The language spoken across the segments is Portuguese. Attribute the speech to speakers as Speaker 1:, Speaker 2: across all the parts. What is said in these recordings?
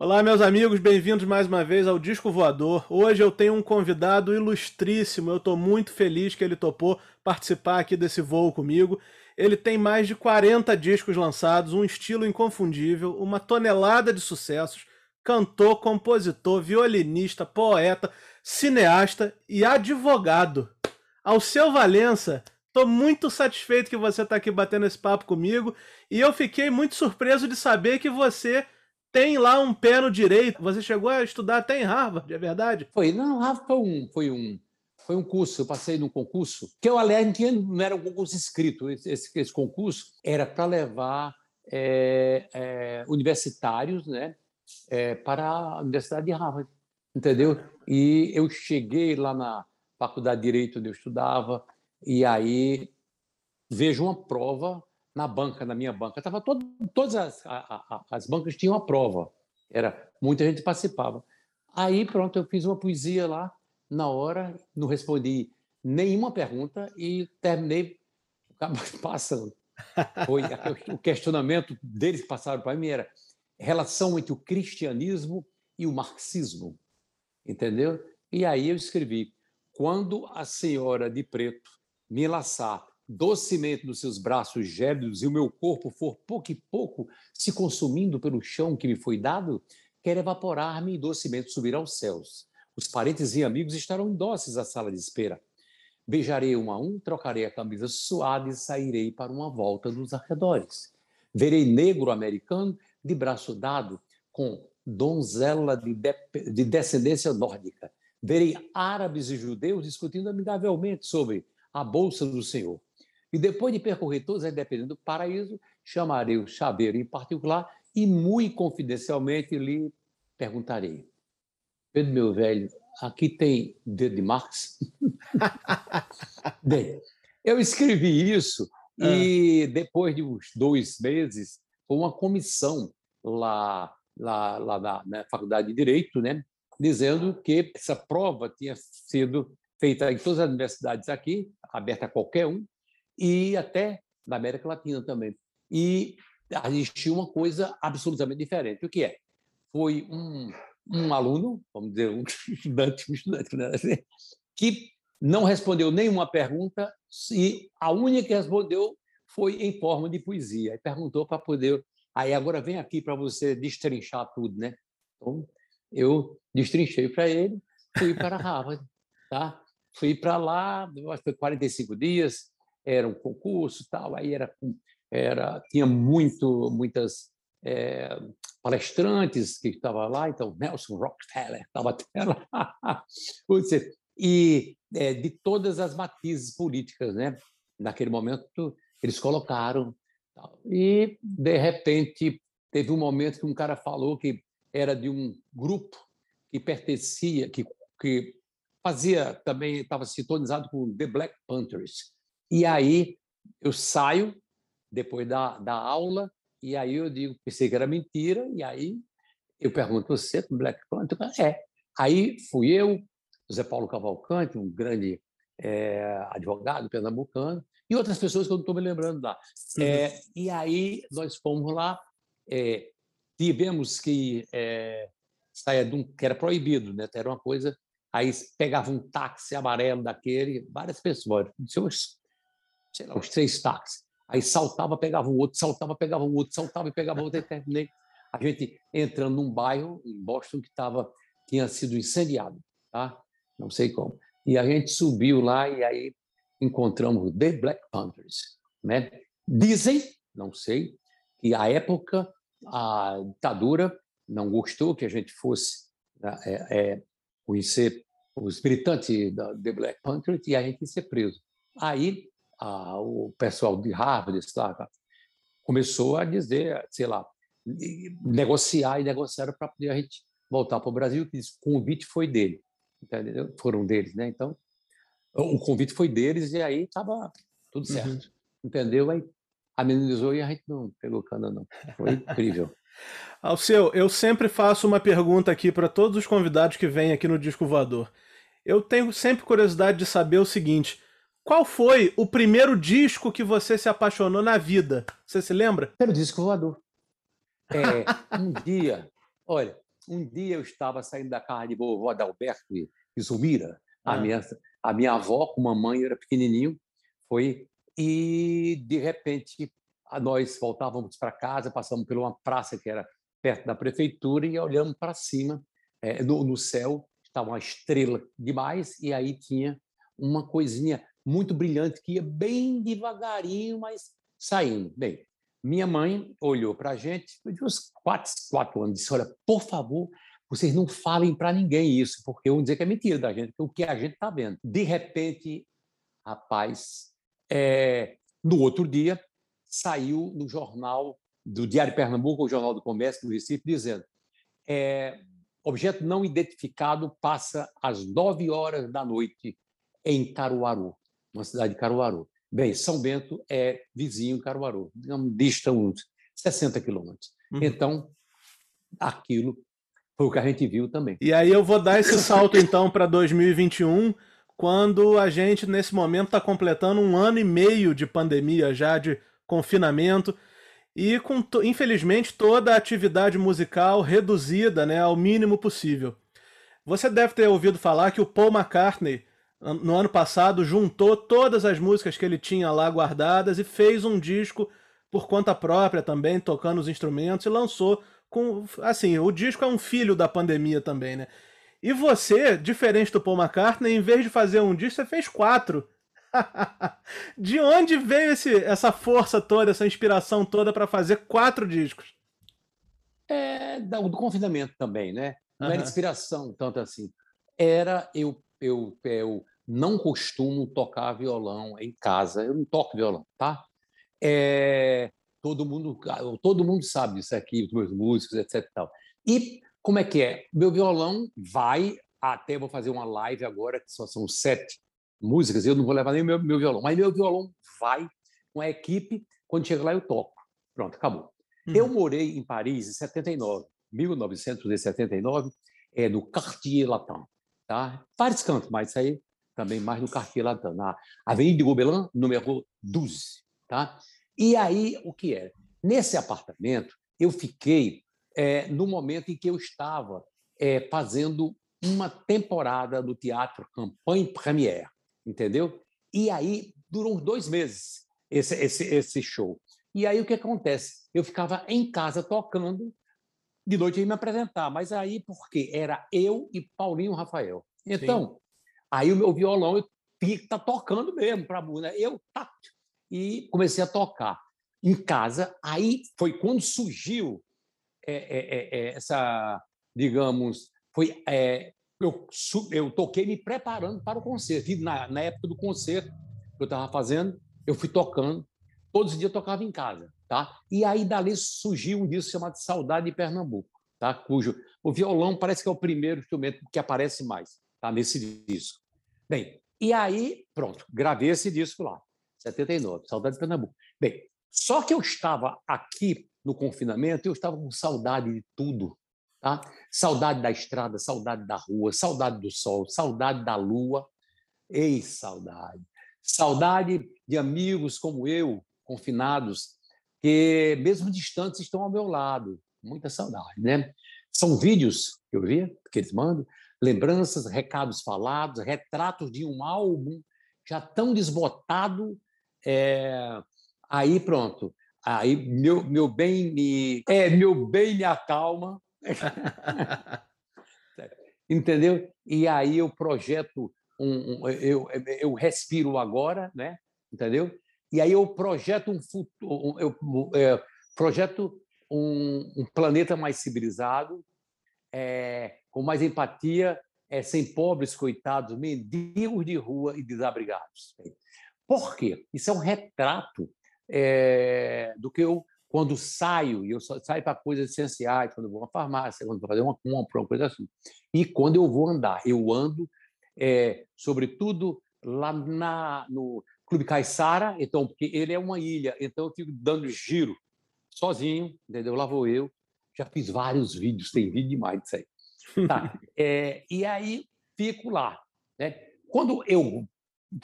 Speaker 1: Olá, meus amigos, bem-vindos mais uma vez ao Disco Voador. Hoje eu tenho um convidado ilustríssimo, eu estou muito feliz que ele topou participar aqui desse voo comigo. Ele tem mais de 40 discos lançados, um estilo inconfundível, uma tonelada de sucessos, cantor, compositor, violinista, poeta, cineasta e advogado. Alceu Valença, estou muito satisfeito que você está aqui batendo esse papo comigo e eu fiquei muito surpreso de saber que você tem lá um pé no direito. Você chegou a estudar até em Harvard, é verdade?
Speaker 2: Foi, não, Harvard foi um, foi um, foi um curso, eu passei num concurso, que eu, aliás, não, era um concurso escrito, esse, esse concurso era para levar é, é, universitários né, é, para a Universidade de Harvard, entendeu? E eu cheguei lá na Faculdade de Direito onde eu estudava, e aí vejo uma prova na banca, na minha banca. Tava todo, todas as, a, a, as bancas tinham a prova. Era muita gente participava. Aí pronto, eu fiz uma poesia lá na hora, não respondi nenhuma pergunta e terminei passando. Foi o questionamento deles que passaram para mim era relação entre o cristianismo e o marxismo, entendeu? E aí eu escrevi: quando a senhora de preto me laçar docemente nos seus braços gélidos e o meu corpo for pouco e pouco se consumindo pelo chão que me foi dado, quer evaporar-me e docemente subir aos céus. Os parentes e amigos estarão dóceis à sala de espera. Beijarei um a um, trocarei a camisa suada e sairei para uma volta nos arredores. Verei negro americano de braço dado com donzela de, de, de descendência nórdica. Verei árabes e judeus discutindo amigavelmente sobre a bolsa do Senhor. E depois de percorrer todas as dependências do paraíso, chamarei o chaveiro em particular e, muito confidencialmente, lhe perguntarei: Pedro, meu velho, aqui tem dedo de Marx? Bem, eu escrevi isso e ah. depois de uns dois meses, foi uma comissão lá, lá, lá na, na Faculdade de Direito, né, dizendo que essa prova tinha sido feita em todas as universidades aqui, aberta a qualquer um, e até da América Latina também. E existiu uma coisa absolutamente diferente. O que é? Foi um, um aluno, vamos dizer, um estudante, um estudante né? que não respondeu nenhuma pergunta e a única que respondeu foi em forma de poesia. E perguntou para poder. Aí agora vem aqui para você destrinchar tudo, né? Então, eu destrinchei para ele, fui para Harvard, tá? Fui para lá, acho que foi 45 dias, era um concurso tal, aí era, era tinha muito muitas é, palestrantes que estavam lá, então Nelson Rockefeller estava até lá, e é, de todas as matizes políticas, né? Naquele momento eles colocaram e de repente teve um momento que um cara falou que era de um grupo que pertencia, que, que fazia também estava sintonizado com The Black Panthers, e aí eu saio depois da, da aula, e aí eu digo, pensei que era mentira, e aí eu pergunto, você é Black Panther? É. Aí fui eu, José Paulo Cavalcante, um grande é, advogado pernambucano, e outras pessoas que eu não estou me lembrando lá. Uhum. É, e aí nós fomos lá, é, tivemos que sair de um que era proibido, né? Era uma coisa. Aí pegava um táxi amarelo daquele, várias pessoas, sei lá, os três táxis. Aí saltava, pegava um outro, saltava, pegava um outro, saltava e pegava outro, e terminei. A gente entrando num bairro em Boston que tava, tinha sido incendiado, tá? Não sei como. E a gente subiu lá e aí encontramos The Black Panthers, né? Dizem, não sei, que à época a ditadura não gostou que a gente fosse né, é, é, conhecer os militantes da The Black Panthers e a gente ia ser preso. Aí a, o pessoal de Harvard tá, começou a dizer, sei lá, negociar e negociaram para poder a gente voltar para o Brasil, que o convite foi dele, entendeu? Foram deles, né? Então, o convite foi deles e aí estava tudo uhum. certo, uhum. entendeu? Aí amenizou e a gente não pegou cana, não. Foi incrível.
Speaker 1: Alceu, eu sempre faço uma pergunta aqui para todos os convidados que vêm aqui no Disco Voador. Eu tenho sempre curiosidade de saber o seguinte: qual foi o primeiro disco que você se apaixonou na vida? Você se lembra?
Speaker 2: Primeiro disco voador. É, um dia, olha, um dia eu estava saindo da casa de vovó Adalberto e Zumira, a, ah. minha, a minha avó, com mamãe, era pequenininho, foi e de repente nós voltávamos para casa, passamos por uma praça que era perto da prefeitura e olhamos para cima, é, no, no, céu estava uma estrela demais e aí tinha uma coisinha muito brilhante que ia bem devagarinho, mas saindo. Bem, minha mãe olhou para a gente, de uns quatro, quatro anos, disse: Olha, por favor, vocês não falem para ninguém isso, porque vão dizer que é mentira da gente, o que a gente está vendo. De repente, rapaz, é, no outro dia, saiu no jornal do Diário Pernambuco, o Jornal do Comércio do Recife, dizendo: é, objeto não identificado passa às nove horas da noite em Caruaru, uma cidade de Caruaru. Bem, São Bento é vizinho de Caruaru, dista uns 60 quilômetros. Uhum. Então, aquilo foi o que a gente viu também.
Speaker 1: E aí eu vou dar esse salto, então, para 2021, quando a gente, nesse momento, está completando um ano e meio de pandemia já, de confinamento, e com, infelizmente, toda a atividade musical reduzida né, ao mínimo possível. Você deve ter ouvido falar que o Paul McCartney no ano passado, juntou todas as músicas que ele tinha lá guardadas e fez um disco por conta própria também, tocando os instrumentos e lançou com. Assim, o disco é um filho da pandemia também, né? E você, diferente do Paul McCartney, em vez de fazer um disco, você fez quatro. de onde veio esse, essa força toda, essa inspiração toda para fazer quatro discos?
Speaker 2: É do confinamento também, né? Não uhum. era inspiração tanto assim. Era eu eu, eu não costumo tocar violão em casa. Eu não toco violão, tá? É, todo mundo todo mundo sabe isso aqui, os meus músicos, etc. Tal. E como é que é? Meu violão vai até vou fazer uma live agora que só são sete músicas. Eu não vou levar nem meu, meu violão, mas meu violão vai com a equipe. Quando chega lá eu toco. Pronto, acabou. Uhum. Eu morei em Paris em 79, 1979, é no Quartier Latin. Tá? Vários cantos, mas isso aí também mais no Cartier Latam, na Avenida de Gobelin, número 12. Tá? E aí, o que era? Nesse apartamento, eu fiquei é, no momento em que eu estava é, fazendo uma temporada do teatro Campanha Première, entendeu? E aí durou uns dois meses esse, esse, esse show. E aí o que acontece? Eu ficava em casa tocando de noite ia me apresentar, mas aí porque era eu e Paulinho Rafael. Então, Sim. aí o meu violão eu tinha que estar tá tocando mesmo para a música. Eu tá, e comecei a tocar em casa. Aí foi quando surgiu é, é, é, é essa, digamos, foi é, eu, eu toquei me preparando para o concerto. E na, na época do concerto que eu estava fazendo, eu fui tocando. Todos os dias eu tocava em casa. Tá? E aí dali surgiu um disco chamado Saudade de Pernambuco, tá? cujo o violão parece que é o primeiro instrumento que aparece mais tá? nesse disco. Bem, e aí, pronto, gravei esse disco lá, 79, Saudade de Pernambuco. Bem, só que eu estava aqui no confinamento, eu estava com saudade de tudo. Tá? Saudade da estrada, saudade da rua, saudade do sol, saudade da lua. Ei, saudade! Saudade de amigos como eu, confinados, que, mesmo distantes, estão ao meu lado. Muita saudade, né? São vídeos que eu vi, que eles mandam, lembranças, recados falados, retratos de um álbum já tão desbotado. É... Aí pronto. Aí meu, meu bem me é meu bem me acalma. Entendeu? E aí eu projeto um, um, eu, eu respiro agora, né? Entendeu? E aí eu projeto um futuro, eu é, projeto um, um, planeta mais civilizado, é, com mais empatia, é, sem pobres, coitados, mendigos de rua e desabrigados. Por quê? Isso é um retrato é, do que eu, quando saio, e eu saio para coisas essenciais, quando vou à farmácia, quando vou fazer uma compra, uma coisa assim. E quando eu vou andar, eu ando, é, sobretudo, lá na, no, Clube Caiçara, então, porque ele é uma ilha, então eu fico dando giro sozinho, entendeu? Lá vou eu. Já fiz vários vídeos, tem vídeo demais disso aí. Tá. É, e aí fico lá. Né? Quando eu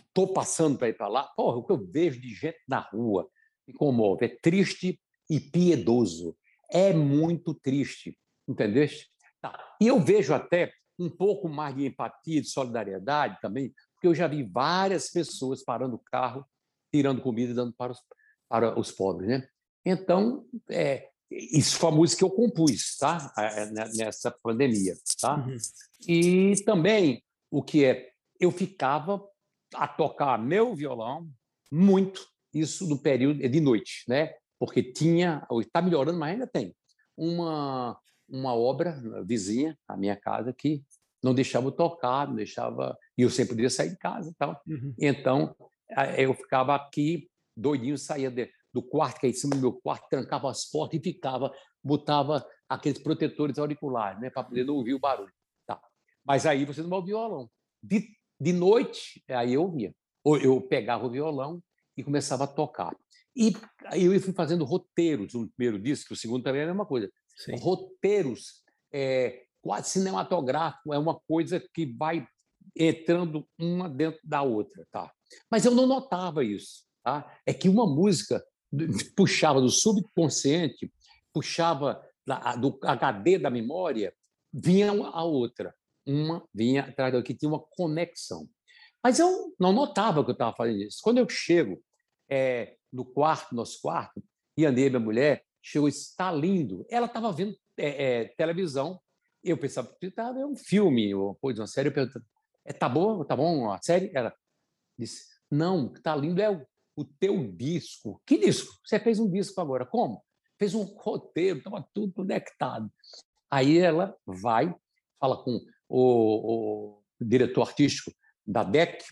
Speaker 2: estou passando para ir para lá, porra, o que eu vejo de gente na rua me comove. É triste e piedoso. É muito triste, entendeu? Tá. E eu vejo até um pouco mais de empatia, de solidariedade também, porque eu já vi várias pessoas parando o carro, tirando comida e dando para os, para os pobres, né? Então, é, isso foi a música que eu compus, tá? Nessa pandemia, tá? Uhum. E também o que é, eu ficava a tocar meu violão muito, isso no período de noite, né? Porque tinha, está melhorando, mas ainda tem uma uma obra vizinha à minha casa que não deixava eu tocar, não deixava e eu sempre podia sair de casa, tal. Uhum. Então eu ficava aqui doidinho, saía de, do quarto, que é em cima do meu quarto, trancava as portas e ficava, botava aqueles protetores auriculares, né, para poder não ouvir o barulho. Tá. Mas aí você não vai ouvir o violão. De, de noite, aí eu ouvia. Ou eu pegava o violão e começava a tocar. E aí eu fui fazendo roteiros no primeiro disco, o segundo também era a mesma coisa. Sim. Roteiros é, quase cinematográfico, é uma coisa que vai entrando uma dentro da outra. Tá? Mas eu não notava isso. Tá? É que uma música puxava do subconsciente, puxava do HD da memória, vinha a outra. Uma vinha atrás da que tinha uma conexão. Mas eu não notava que eu estava fazendo isso. Quando eu chego é, no quarto, nosso quarto, e andei minha mulher, chegou, está lindo. Ela estava vendo é, é, televisão. Eu pensava que estava vendo um filme ou coisa, uma série. Eu é, tá bom, tá bom a série? Ela disse, não, está lindo é o o teu disco. Que disco? Você fez um disco agora. Como? Fez um roteiro, estava tudo conectado. Aí ela vai, fala com o, o diretor artístico da DEC,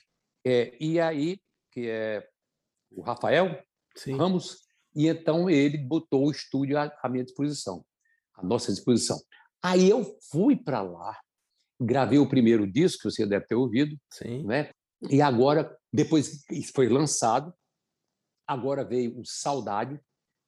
Speaker 2: é, e aí, que é o Rafael Sim. Ramos, e então ele botou o estúdio à, à minha disposição, à nossa disposição. Aí eu fui para lá, gravei o primeiro disco, que você deve ter ouvido, Sim. Né? e agora, depois que foi lançado, Agora veio o Saudade,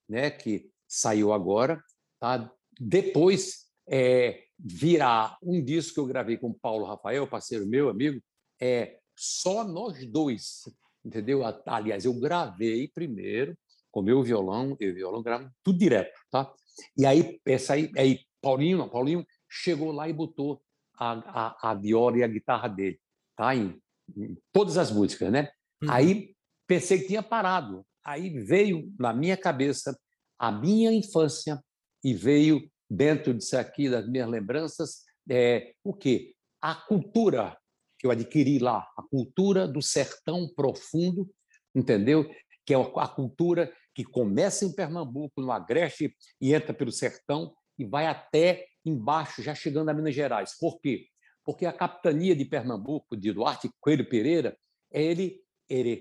Speaker 2: né, que saiu agora. Tá? Depois é, virá um disco que eu gravei com o Paulo Rafael, parceiro meu, amigo, é só nós dois, entendeu? Aliás, eu gravei primeiro com meu violão, eu violão gravo tudo direto, tá? E aí essa aí, aí Paulinho, não, Paulinho chegou lá e botou a, a, a viola e a guitarra dele, tá? Em, em todas as músicas, né? Uhum. Aí pensei que tinha parado. Aí veio na minha cabeça a minha infância e veio dentro disso aqui das minhas lembranças é, o quê? A cultura que eu adquiri lá, a cultura do sertão profundo, entendeu? Que é a cultura que começa em Pernambuco, no Agreste, e entra pelo sertão e vai até embaixo, já chegando a Minas Gerais. Por quê? Porque a capitania de Pernambuco, de Duarte Coelho Pereira, ele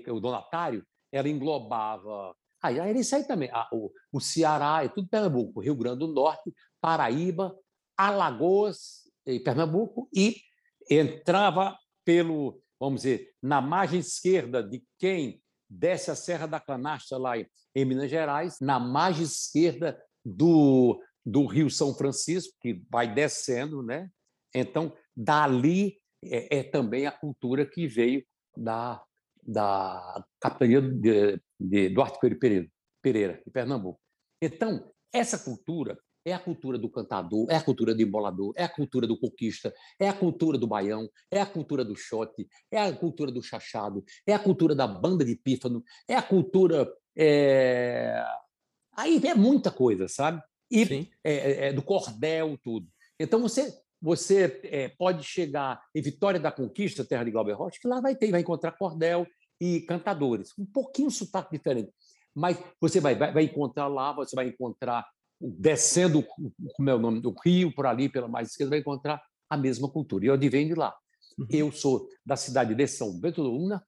Speaker 2: o donatário, ela englobava. Ah, era isso aí também. Ah, o, o Ceará, é tudo Pernambuco, Rio Grande do Norte, Paraíba, Alagoas e Pernambuco, e entrava pelo, vamos dizer, na margem esquerda de quem desce a Serra da Canastra, lá em Minas Gerais, na margem esquerda do, do Rio São Francisco, que vai descendo, né? Então, dali é, é também a cultura que veio da, da capitania de, de Coelho Pereira, Pereira, de Pernambuco. Então, essa cultura é a cultura do cantador, é a cultura do embolador, é a cultura do conquista, é a cultura do baião, é a cultura do shot, é a cultura do chachado, é a cultura da banda de pífano, é a cultura. É... Aí é muita coisa, sabe? E é, é, é, do cordel, tudo. Então você você é, pode chegar em Vitória da Conquista, terra de Glauber Rocha, que lá vai ter, vai encontrar cordel e cantadores, um pouquinho sotaque diferente. Mas você vai, vai, vai encontrar lá, você vai encontrar, descendo como é o nome do rio, por ali, pela mais esquerda, vai encontrar a mesma cultura. E eu advenho de lá. Uhum. Eu sou da cidade de São Bento do Una,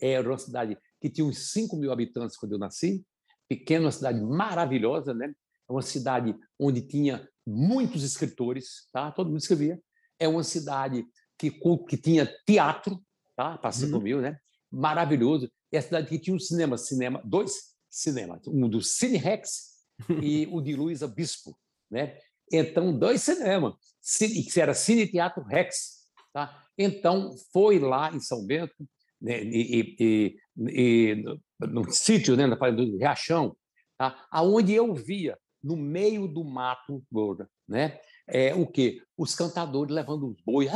Speaker 2: era uma cidade que tinha uns 5 mil habitantes quando eu nasci, pequena, uma cidade maravilhosa, né? É uma cidade onde tinha muitos escritores, tá? todo mundo escrevia. É uma cidade que, que tinha teatro, tá? para 5 uhum. mil, né? maravilhoso. É a cidade que tinha um cinema, cinema dois cinemas, um do Cine Rex e o de Luiz Bispo. Né? Então, dois cinemas, que era Cine Teatro Rex. Tá? Então, foi lá em São Bento, né? e, e, e, no, no sítio, né? na do Riachão, tá? aonde eu via no meio do mato, né? é o quê? Os cantadores levando os bois.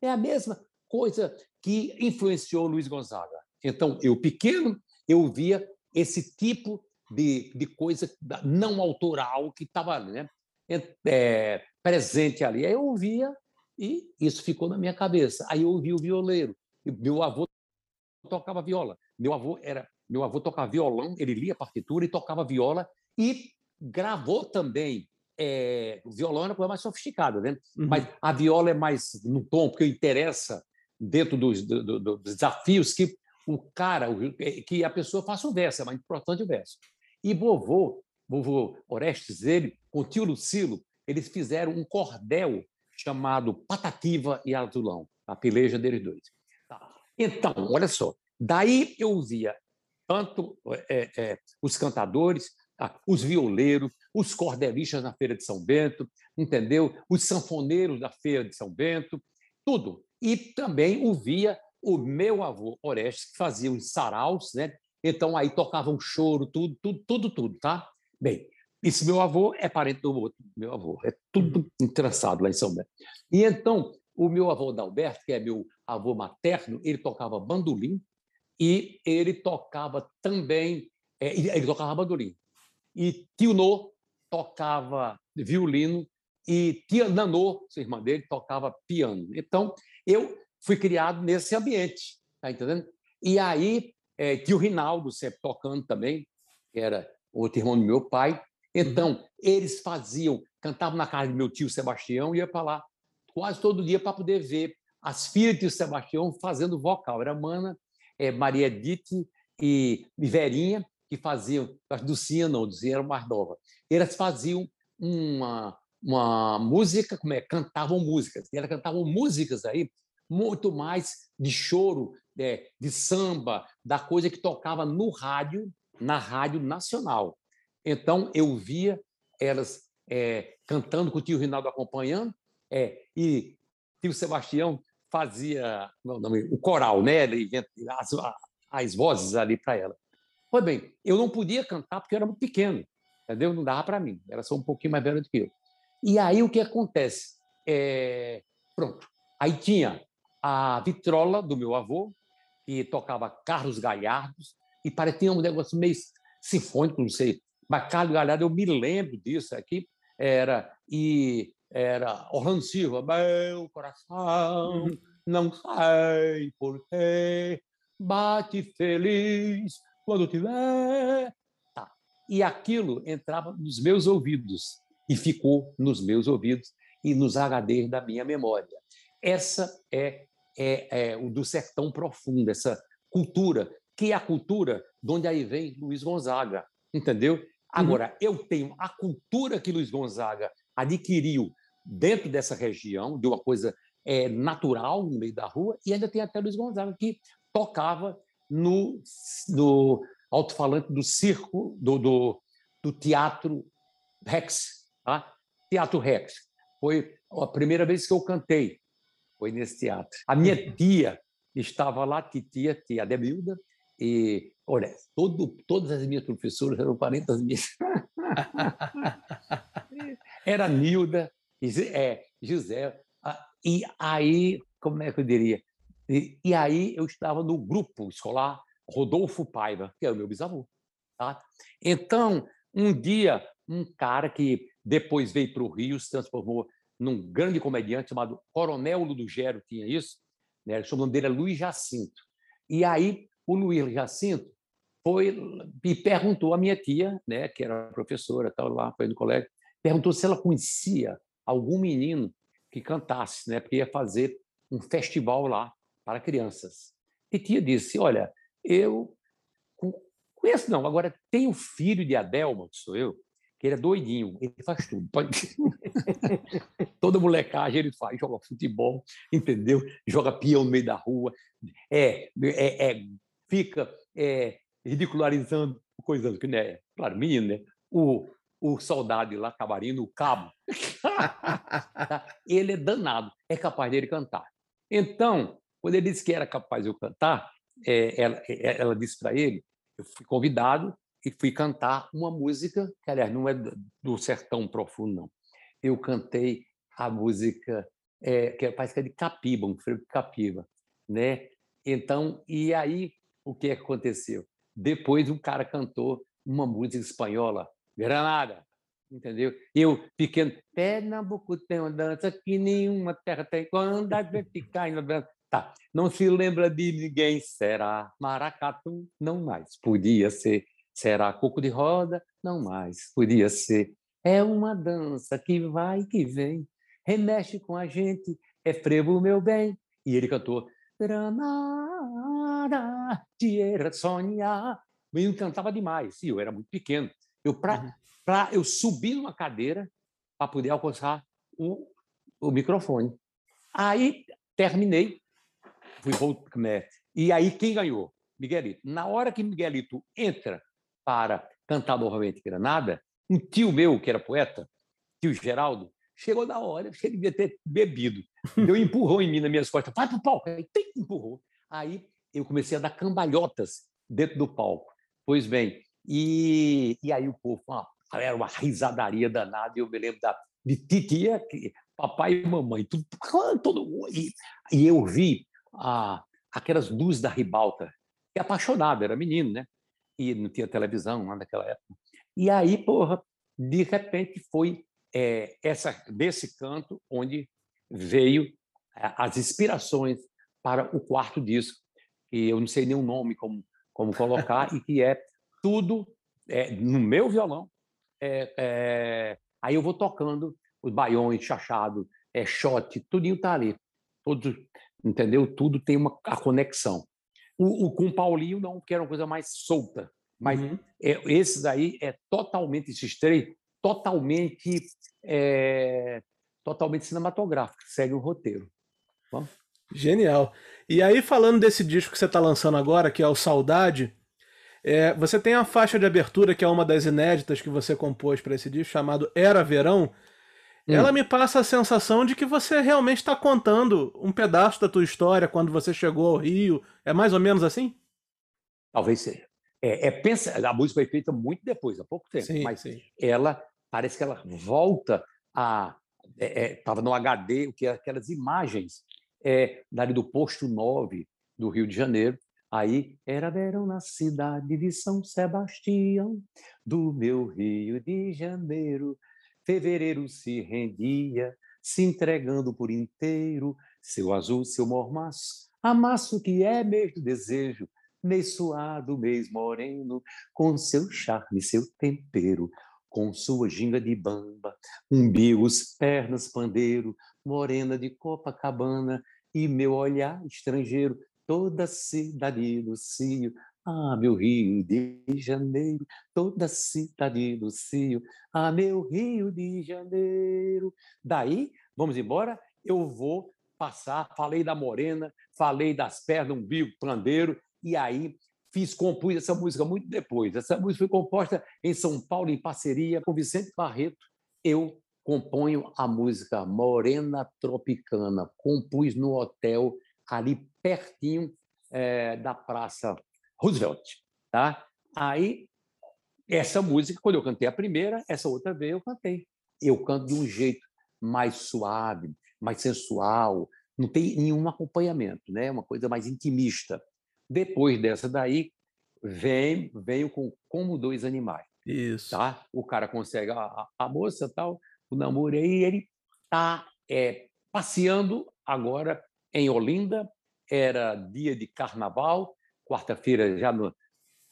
Speaker 2: É a mesma coisa que influenciou Luiz Gonzaga. Então, eu pequeno, eu via esse tipo de, de coisa não autoral que estava né, é, presente ali. Aí eu ouvia e isso ficou na minha cabeça. Aí eu ouvi o violeiro. Meu avô tocava viola. Meu avô era meu avô tocava violão, ele lia partitura e tocava viola e gravou também. É, o violão é uma coisa mais sofisticada, né? Uhum. Mas a viola é mais no tom, porque interessa dentro dos, do, do, dos desafios que o cara, que a pessoa faça o verso, é mais importante o verso. E vovô, vovô Orestes, ele, com o tio Lucilo, eles fizeram um cordel chamado Patativa e Azulão, a peleja deles dois. Tá. Então, olha só, daí eu via tanto é, é, os cantadores, os violeiros, os cordelistas na Feira de São Bento, entendeu? Os sanfoneiros da Feira de São Bento, tudo. E também ouvia o meu avô Orestes, que fazia os saraus, né? Então aí tocavam choro, tudo, tudo, tudo, tudo, tá? Bem, esse meu avô é parente do outro meu avô, é tudo entraçado lá em São Bento. E então, o meu avô Dalberto, que é meu avô materno, ele tocava bandolim e ele tocava também, é, ele tocava bandolim. E tio Nô tocava violino e tia Nanô, sua irmã dele, tocava piano. Então, eu fui criado nesse ambiente, tá entendendo? E aí, é, tio Rinaldo sempre tocando também, que era outro irmão do meu pai. Então, uhum. eles faziam, cantavam na casa do meu tio Sebastião e ia para lá quase todo dia para poder ver as filhas de Sebastião fazendo vocal. Era Mana, é, Maria Edith e, Verinha, que faziam, as Ducinha não, Ducinha era mais nova. Elas faziam uma, uma música, como é, cantavam músicas. E elas cantavam músicas aí muito mais de choro, é, de samba, da coisa que tocava no rádio, na rádio nacional. Então eu via elas é, cantando com o tio Rinaldo acompanhando, é, e tio Sebastião fazia nome, o coral, né? Ele as, as vozes ali para ela. Pois bem, eu não podia cantar porque eu era muito pequeno, entendeu? Não dava para mim, era só um pouquinho mais velho do que eu. E aí o que acontece? É, pronto, aí tinha a vitrola do meu avô, que tocava Carlos Galhardos, e parecia um negócio meio sinfônico, não sei. Mas Carlos Galhardo, eu me lembro disso aqui, era, e era Orlando Silva, meu coração não sei porquê, bate feliz quando tiver. Tá. E aquilo entrava nos meus ouvidos e ficou nos meus ouvidos e nos HDs da minha memória. Essa é é, é o do sertão profundo, essa cultura, que é a cultura de onde aí vem Luiz Gonzaga, entendeu? Uhum. Agora, uhum. eu tenho a cultura que Luiz Gonzaga adquiriu dentro dessa região, de uma coisa é, natural no meio da rua, e ainda tem até Luiz Gonzaga que tocava no, no alto-falante do circo, do, do, do Teatro Rex. Tá? Teatro Rex. Foi a primeira vez que eu cantei foi nesse teatro. A minha uhum. tia estava lá, titia, tia Ademilda, e, olha, todo, todas as minhas professoras eram parentes minhas. Era Nilda, é, José. E aí, como é que eu diria? E, e, aí eu estava no grupo escolar Rodolfo Paiva, que é o meu bisavô. Tá? Então, um dia, um cara que depois veio para o Rio, se transformou num grande comediante chamado Coronel Ludogero, tinha isso, né? o nome dele é Luiz Jacinto. E aí o Luiz Jacinto foi e perguntou à minha tia, né, que era professora, tal lá, foi no colégio, perguntou se ela conhecia algum menino que cantasse, né, porque ia fazer um festival lá para crianças. E tia disse: "Olha, eu conheço não, agora tem o filho de Adelma, que sou eu, que ele é doidinho, ele faz tudo. Toda molecagem ele faz, joga futebol, entendeu? Joga peão no meio da rua, é, é, é fica é, ridicularizando coisas que, né? Claro, menino, né? O, o soldado lá, cabarino, o cabo, ele é danado, é capaz dele cantar. Então, quando ele disse que era capaz de eu cantar, é, ela, é, ela disse para ele, eu fui convidado e fui cantar uma música, que aliás não é do sertão profundo, não. Eu cantei a música é, que parece que é de Capiba, um freio de Capiba, né? Então, e aí o que aconteceu? Depois um cara cantou uma música espanhola, Granada, entendeu? Eu, pequeno, Pernambuco tem uma dança que nenhuma terra tem, quando a gente cai na dança. Tá, não se lembra de ninguém, será maracatu? Não mais, podia ser. Será coco de roda? Não mais, podia ser. É uma dança que vai e que vem, remexe com a gente, é frevo, meu bem. E ele cantou, Granada, tierra sonhar. O menino cantava demais, e eu era muito pequeno. Eu, para uhum. eu subir numa cadeira para poder alcançar o, o microfone. Aí terminei, fui voltar. E aí quem ganhou? Miguelito. Na hora que Miguelito entra para cantar novamente Granada, um tio meu, que era poeta, tio Geraldo, chegou na hora, ele devia ter bebido. Deu empurrou em mim nas minhas costas, vai para o palco. Aí tem, empurrou. Aí eu comecei a dar cambalhotas dentro do palco. Pois bem, e, e aí o povo, ah, era uma risadaria danada, e eu me lembro da, de titia, que, papai e mamãe, tudo, todo, e, e eu vi ah, aquelas luzes da ribalta, e apaixonado, era menino, né? E não tinha televisão lá naquela época. E aí, porra, de repente foi é, essa desse canto onde veio as inspirações para o quarto disco, que eu não sei nem o nome como, como colocar, e que é tudo é, no meu violão. É, é, aí eu vou tocando os baiões, chachado, é, shot, tudinho tá ali. Tudo, entendeu? Tudo tem uma a conexão. O, o com o Paulinho não, porque era uma coisa mais solta. Mas uhum. é, esse daí é totalmente, esses três, totalmente, é, totalmente cinematográfico, segue o roteiro.
Speaker 1: Bom? Genial. E aí, falando desse disco que você está lançando agora, que é o Saudade, é, você tem a faixa de abertura, que é uma das inéditas que você compôs para esse disco, chamado Era Verão. Hum. Ela me passa a sensação de que você realmente está contando um pedaço da tua história quando você chegou ao Rio. É mais ou menos assim?
Speaker 2: Talvez seja. É, é pensa, a música foi feita muito depois, há pouco tempo, sim, mas sim. ela parece que ela volta a estava é, é, no HD, o que é aquelas imagens é, dali do posto 9 do Rio de Janeiro, Aí era verão na cidade de São Sebastião, do meu Rio de Janeiro. Fevereiro se rendia, se entregando por inteiro, seu azul, seu mormaço, amasso que é mês do desejo, mês suado, mês moreno, com seu charme, seu tempero, com sua ginga de bamba, umbigos, pernas, pandeiro, morena de Copacabana, e meu olhar estrangeiro toda cidade do Cio, ah, meu Rio de Janeiro, toda cidade do Cio, ah, meu Rio de Janeiro. Daí, vamos embora, eu vou passar, falei da morena, falei das pernas, umbigo, pandeiro, e aí fiz, compus essa música muito depois. Essa música foi composta em São Paulo, em parceria com Vicente Barreto. Eu componho a música Morena Tropicana, compus no hotel ali pertinho é, da Praça Roosevelt. Tá? Aí, essa música, quando eu cantei a primeira, essa outra vez eu cantei. Eu canto de um jeito mais suave, mais sensual, não tem nenhum acompanhamento, né? uma coisa mais intimista. Depois dessa daí, vem, venho com Como Dois Animais.
Speaker 1: Isso.
Speaker 2: Tá? O cara consegue a, a, moça tal, o namoro aí, ele está é, passeando agora em Olinda, era dia de carnaval, quarta-feira, já no,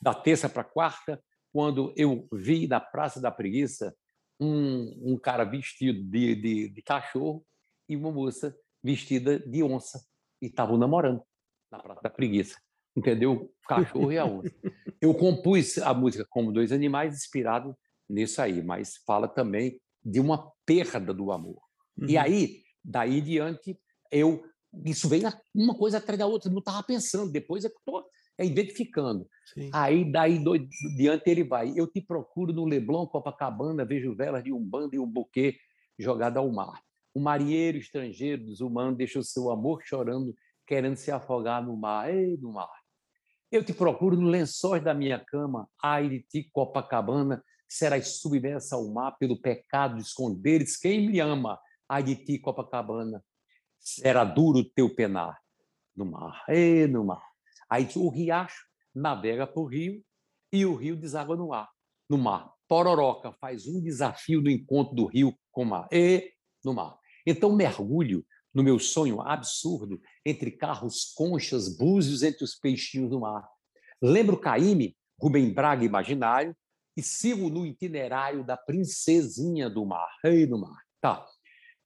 Speaker 2: da terça para quarta, quando eu vi na Praça da Preguiça um, um cara vestido de, de, de cachorro e uma moça vestida de onça, e estavam namorando na Praça da Preguiça. Entendeu? O cachorro e a onça. Eu compus a música como dois animais, inspirado nisso aí, mas fala também de uma perda do amor. Uhum. E aí, daí diante, eu isso vem uma coisa atrás da outra, não estava pensando, depois é que estou é, identificando. Sim. Aí, daí do, diante ele vai. Eu te procuro no Leblon, Copacabana, vejo velas de um bando e um buquê jogado ao mar. O marinheiro estrangeiro, desumano, deixa o seu amor chorando, querendo se afogar no mar. Ei, no mar. Eu te procuro no lençóis da minha cama, ai de ti, Copacabana, serás submersa ao mar pelo pecado de esconderes quem me ama, ai de ti, Copacabana, será duro teu penar no mar, e no mar. Aí o riacho navega para o rio e o rio deságua no ar, no mar. Pororoca faz um desafio no encontro do rio com o mar, e no mar. Então mergulho no meu sonho absurdo entre carros, conchas, búzios entre os peixinhos do mar. Lembro Caíme, Rubem Braga imaginário, e sigo no itinerário da princesinha do mar, rei do mar. Tá.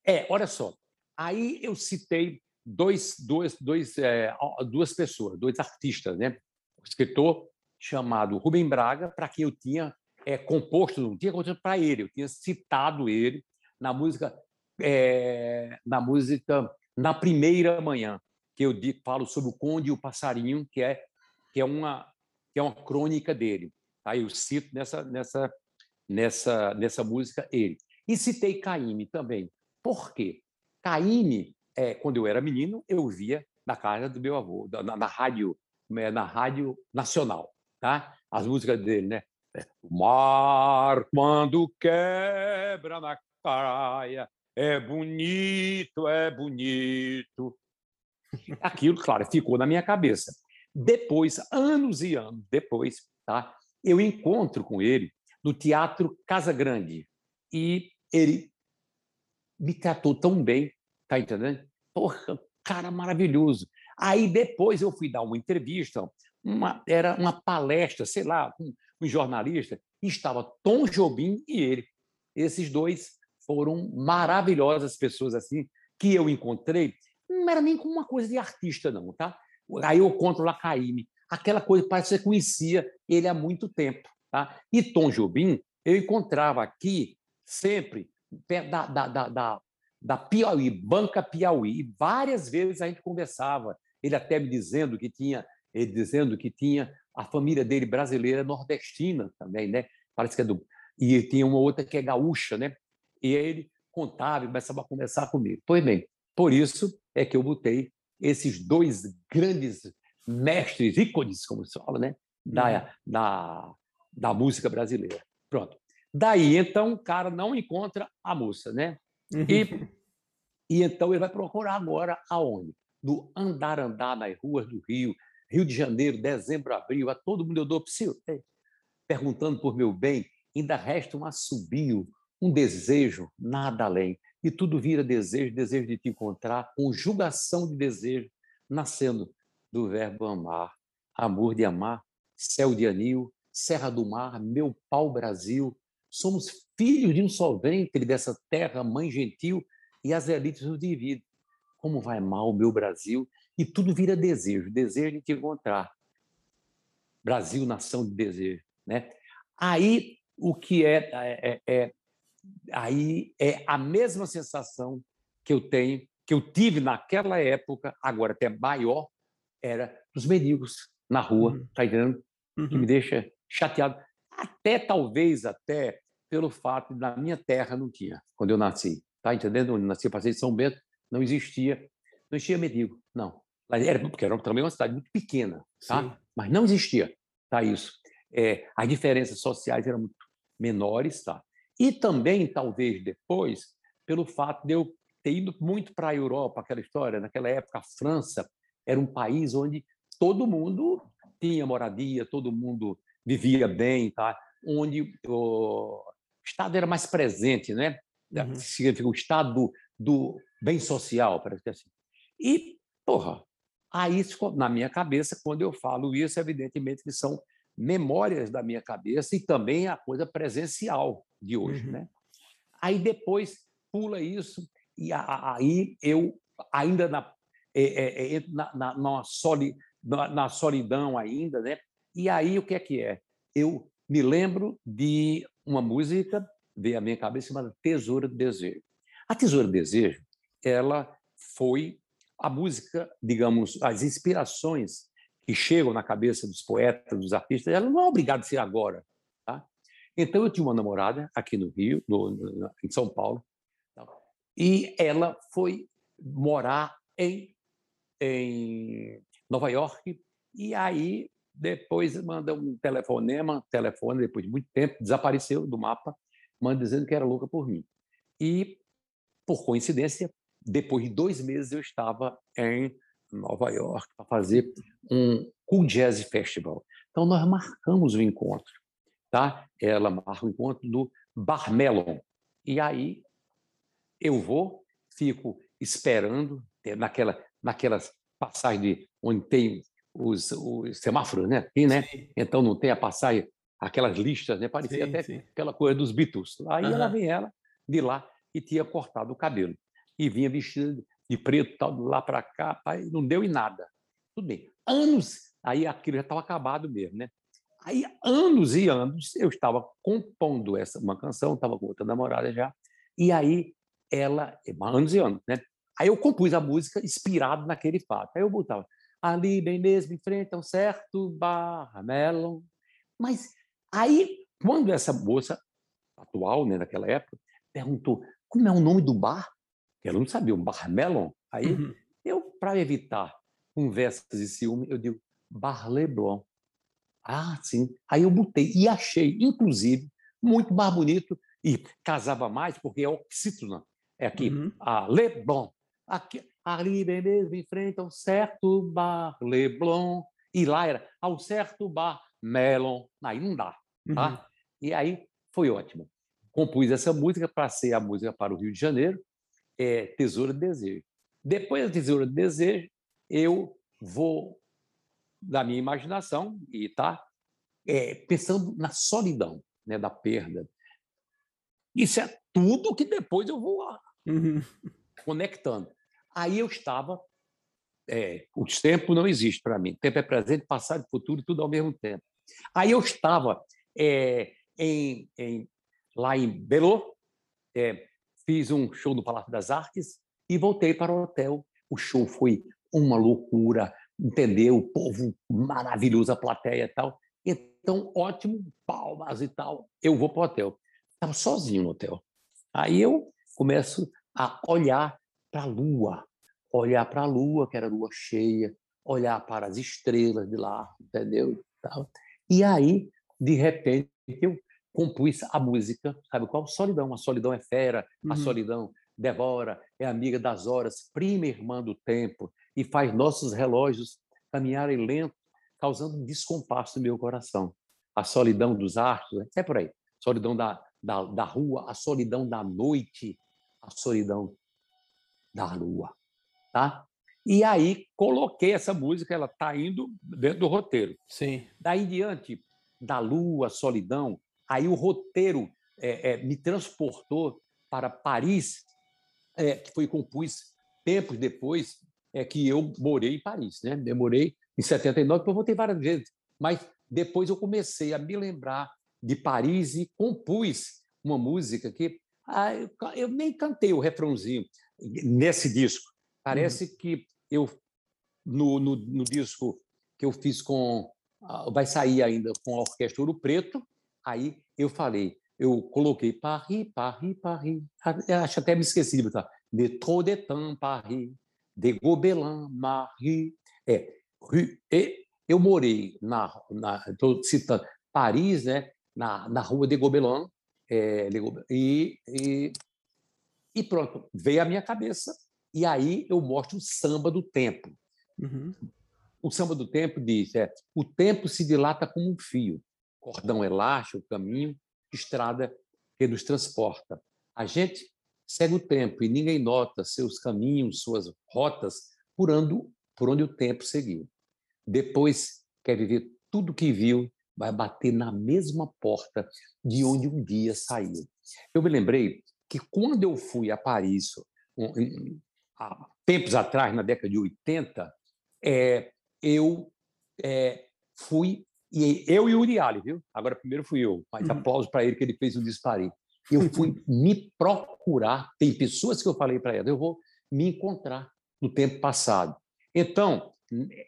Speaker 2: É, olha só. Aí eu citei dois, dois, dois, é, duas pessoas, dois artistas, né? Um escritor chamado Rubem Braga, para quem eu tinha é, composto, não tinha composto para ele, eu tinha citado ele na música é, na música Na Primeira Manhã, que eu falo sobre o Conde e o Passarinho, que é, que é, uma, que é uma crônica dele. Aí eu cito nessa, nessa, nessa, nessa música ele. E citei Caíme também. Por quê? Caíme, é, quando eu era menino, eu via na casa do meu avô, na, na rádio, é, na rádio nacional, tá? As músicas dele, né? O mar quando quebra na praia é bonito, é bonito. Aquilo, claro, ficou na minha cabeça. Depois, anos e anos depois, tá? Eu encontro com ele no Teatro Casa Grande e ele me tratou tão bem, tá entendendo? Porra, cara maravilhoso. Aí depois eu fui dar uma entrevista, uma, era uma palestra, sei lá, com um, jornalista, e estava Tom Jobim e ele. Esses dois foram maravilhosas pessoas assim que eu encontrei. Não era nem como uma coisa de artista, não, tá? Aí eu encontro lá Caíme, aquela coisa parece que você conhecia ele há muito tempo, tá? E Tom Jobim eu encontrava aqui sempre da, da, da, da, da Piauí, Banca Piauí, e várias vezes a gente conversava. Ele até me dizendo que tinha, ele dizendo que tinha a família dele brasileira nordestina também, né? Parece que é do e tinha uma outra que é gaúcha, né? E ele contava e começava a conversar comigo. Pois bem, por isso é que eu botei esses dois grandes mestres, ícones, como se fala, né? da, uhum. da, da música brasileira. Pronto. Daí, então, o cara não encontra a moça, né? Uhum. E, e então ele vai procurar agora aonde? No andar, andar nas ruas do Rio, Rio de Janeiro, dezembro, abril, a todo mundo eu dou psiu, perguntando por meu bem, ainda resta um assobio, um desejo, nada além. E tudo vira desejo, desejo de te encontrar, conjugação de desejo, nascendo do verbo amar, amor de amar, céu de anil, serra do mar, meu pau Brasil. Somos filhos de um só ventre dessa terra, mãe gentil, e as elites nos dividem. Como vai mal o meu Brasil? E tudo vira desejo, desejo de te encontrar. Brasil, nação de desejo. Né? Aí, o que é, é, é aí é a mesma sensação que eu tenho, que eu tive naquela época, agora até maior, era dos mendigos na rua, uhum. tá entendendo? Uhum. Que me uhum. deixa chateado. Até talvez até pelo fato de na minha terra não tinha, quando eu nasci, tá entendendo? Eu nasci, passei de São Bento, não existia, não existia mendigo, não. Era, porque era também uma cidade muito pequena, tá? Sim. Mas não existia, tá isso. É, as diferenças sociais eram muito menores, tá? E também, talvez depois, pelo fato de eu ter ido muito para a Europa, aquela história, naquela época, a França era um país onde todo mundo tinha moradia, todo mundo vivia bem, tá? onde o Estado era mais presente, né? Uhum. significa o Estado do, do bem social, parece que é assim. E, porra, aí na minha cabeça, quando eu falo isso, evidentemente que são memórias da minha cabeça e também a coisa presencial de hoje, uhum. né? Aí depois pula isso e aí eu ainda na é, é, é, na, na, na, soli, na, na solidão ainda, né? E aí o que é que é? Eu me lembro de uma música veio à minha cabeça chamada Tesoura do Desejo. A Tesoura do Desejo, ela foi a música, digamos, as inspirações que chegam na cabeça dos poetas, dos artistas, ela não é obrigada a ser agora. Tá? Então, eu tinha uma namorada aqui no Rio, no, no, em São Paulo, e ela foi morar em, em Nova York, e aí depois manda um telefonema, telefone, depois de muito tempo, desapareceu do mapa, manda dizendo que era louca por mim. E, por coincidência, depois de dois meses eu estava em Nova York para fazer um Cool Jazz Festival. Então, nós marcamos o encontro. Tá? Ela marca o encontro do Bar Melon. E aí eu vou, fico esperando naquela, naquelas passagens de, onde tem os, os semáforos, né? Aqui, né? Então não tem a passagem, aquelas listas, né? Parecia sim, até sim. aquela coisa dos Beatles. Aí uhum. ela vem ela de lá e tinha cortado o cabelo e vinha vestida de preto, tal, de lá para cá, pai, não deu em nada. Tudo bem. Anos, aí aquilo já estava acabado mesmo, né? Aí, anos e anos, eu estava compondo essa, uma canção, estava com outra namorada já, e aí ela, anos e anos, né? Aí eu compus a música inspirado naquele fato. Aí eu botava ali, bem mesmo, em frente a um certo bar, Melon. Mas aí, quando essa moça atual, né, naquela época, perguntou como é o nome do bar, ela não sabia, um bar Melon. Aí uhum. eu, para evitar conversas e ciúme, eu digo Bar Leblon. Ah, sim. Aí eu botei e achei, inclusive, muito mais bonito e casava mais, porque é oxítona. É aqui, uhum. a Leblon. Aqui, ali bem mesmo, em frente ao certo bar Leblon. E lá era ao certo bar Melon. Aí não dá. Tá? Uhum. E aí foi ótimo. Compus essa música para ser a música para o Rio de Janeiro é Tesoura de Desejo. Depois da Tesoura de Desejo, eu vou da minha imaginação e tá é, pensando na solidão, né, da perda. Isso é tudo que depois eu vou uhum. conectando. Aí eu estava, é, o tempo não existe para mim. Tempo é presente, passado, futuro, tudo ao mesmo tempo. Aí eu estava é, em, em, lá em Belo, é, fiz um show no Palácio das Artes e voltei para o hotel. O show foi uma loucura, entendeu? O povo maravilhoso, a plateia e tal. Então, ótimo, palmas e tal. Eu vou para o hotel. Estava sozinho no hotel. Aí eu começo a olhar para a lua, olhar para a lua, que era lua cheia, olhar para as estrelas de lá, entendeu? E aí, de repente, eu compus a música, sabe qual? Solidão. A solidão é fera, uhum. a solidão devora, é amiga das horas, prima irmã do tempo e faz nossos relógios caminharem lento, causando descompasso no meu coração. A solidão dos astros, é por aí. Solidão da, da, da rua, a solidão da noite, a solidão da lua, tá? E aí coloquei essa música, ela está indo dentro do roteiro.
Speaker 1: Sim.
Speaker 2: Daí em diante, da lua, solidão, Aí o roteiro é, é, me transportou para Paris, é, que foi compus tempos depois é, que eu morei em Paris. Né? Demorei em 79, depois voltei várias vezes. Mas depois eu comecei a me lembrar de Paris e compus uma música que ah, eu, eu, nem cantei o refrãozinho nesse disco. Parece uhum. que eu, no, no, no, disco que eu fiz com. Ah, vai sair ainda com a Orquestra Ouro Preto, Aí eu falei, eu coloquei Paris, Paris, Paris. Acho até me esqueci de botar. De trop de temps, Paris. De Gobelin, Marie. É, eu morei na. Estou citando Paris, né? Na, na rua de Gobelin. É, e, e, e pronto, veio à minha cabeça. E aí eu mostro o samba do tempo. Uhum. O samba do tempo diz: é, o tempo se dilata como um fio cordão elástico, caminho, estrada que nos transporta. A gente segue o tempo e ninguém nota seus caminhos, suas rotas, por onde, por onde o tempo seguiu. Depois quer viver tudo que viu, vai bater na mesma porta de onde um dia saiu. Eu me lembrei que quando eu fui a Paris, um, há tempos atrás, na década de 80, é, eu é, fui e eu e o Uriali, viu? Agora primeiro fui eu, mas uhum. aplauso para ele que ele fez um disparo. Eu fui me procurar, tem pessoas que eu falei para ela, eu vou me encontrar no tempo passado. Então,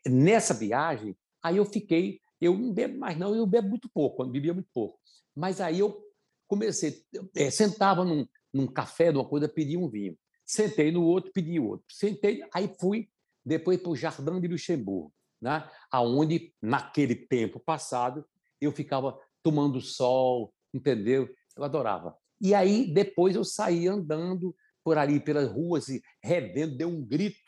Speaker 2: nessa viagem, aí eu fiquei, eu não bebo mais não, eu bebo muito pouco, eu bebia muito pouco. Mas aí eu comecei, é, sentava num, num café, numa coisa, pedia um vinho. Sentei no outro, pedi outro. Sentei, aí fui depois para o Jardim de Luxemburgo. né? aonde naquele tempo passado eu ficava tomando sol, entendeu? Eu adorava. E aí depois eu saí andando por ali pelas ruas e revendo, deu um grito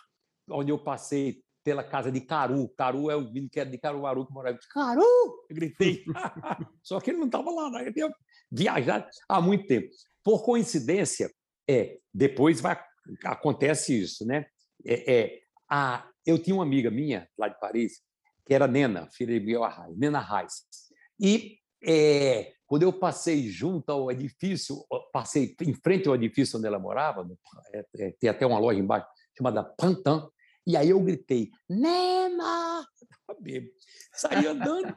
Speaker 2: onde eu passei pela casa de Caru. Caru é o menino que era de Caruaru que morava. Caru! Eu gritei. Só que ele não estava lá, né? ele tinha viajado há muito tempo. Por coincidência, é depois vai acontece isso, né? É, é a, eu tinha uma amiga minha lá de Paris que era Nena, filha de Miguel Arraes, Nena Reis. E é, quando eu passei junto ao edifício, passei em frente ao edifício onde ela morava, é, é, tem até uma loja embaixo chamada Pantan, e aí eu gritei, Nena! Saí andando,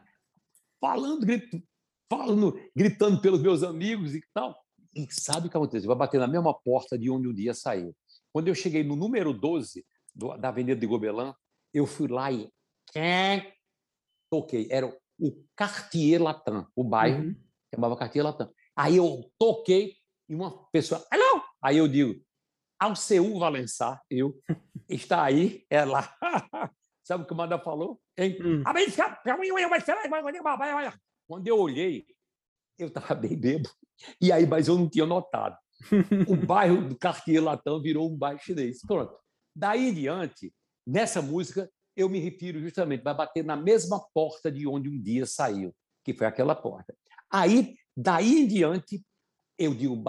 Speaker 2: falando, gritando, falando, gritando pelos meus amigos e tal. E sabe o que aconteceu? Vai bater na mesma porta de onde o dia saiu. Quando eu cheguei no número 12 do, da Avenida de Gobelin, eu fui lá e toquei. Era o Cartier Latin, o bairro uhum. chamava Cartier Latin. Aí eu toquei e uma pessoa, alô? Aí eu digo, Alceu Valençar, eu, está aí, é lá. Sabe o que o Manda falou? Hein? Hum. Quando eu olhei, eu estava bem bebo. E aí, mas eu não tinha notado. o bairro do Cartier Latão virou um bairro chinês. Pronto. Daí em diante, nessa música, eu me refiro justamente, vai bater na mesma porta de onde um dia saiu, que foi aquela porta. Aí, daí em diante, eu digo,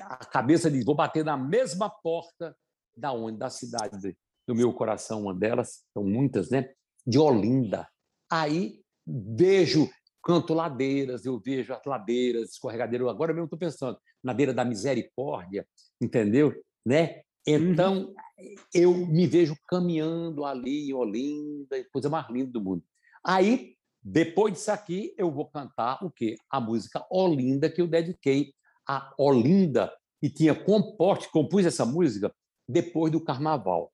Speaker 2: a cabeça diz, vou bater na mesma porta da onde? Da cidade do meu coração, uma delas, são muitas, né? De Olinda. Aí vejo canto ladeiras, eu vejo as ladeiras, escorregadeiro. Agora mesmo estou pensando, ladeira da misericórdia, entendeu? Né? Então, uhum. eu me vejo caminhando ali em Olinda, coisa mais linda do mundo. Aí, depois disso aqui, eu vou cantar o quê? A música Olinda, que eu dediquei a Olinda, e tinha composto, compus essa música depois do carnaval.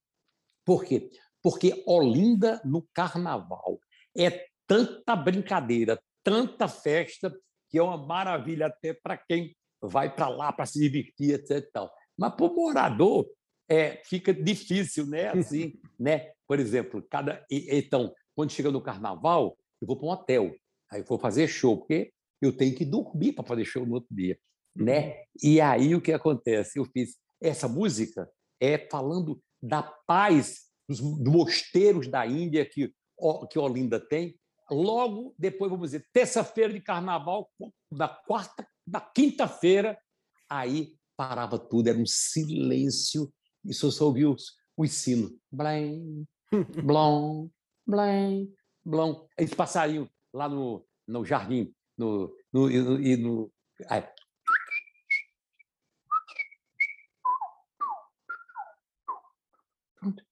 Speaker 2: Por quê? Porque Olinda no carnaval é tanta brincadeira, tanta festa, que é uma maravilha até para quem vai para lá para se divertir, etc. Tal. Mas para o morador é, fica difícil, né? Assim, né? Por exemplo, cada então quando chega no carnaval, eu vou para um hotel, aí vou fazer show, porque eu tenho que dormir para fazer show no outro dia, né? E aí o que acontece? Eu fiz essa música é falando da paz dos, dos mosteiros da Índia que que Olinda tem, logo depois, vamos dizer, terça-feira de carnaval, da quarta, da quinta-feira, aí parava tudo, era um silêncio, e só ouvia o ensino. Blém, blom, blém, blom. Eles passariam lá no, no jardim, no, no, e no, aí,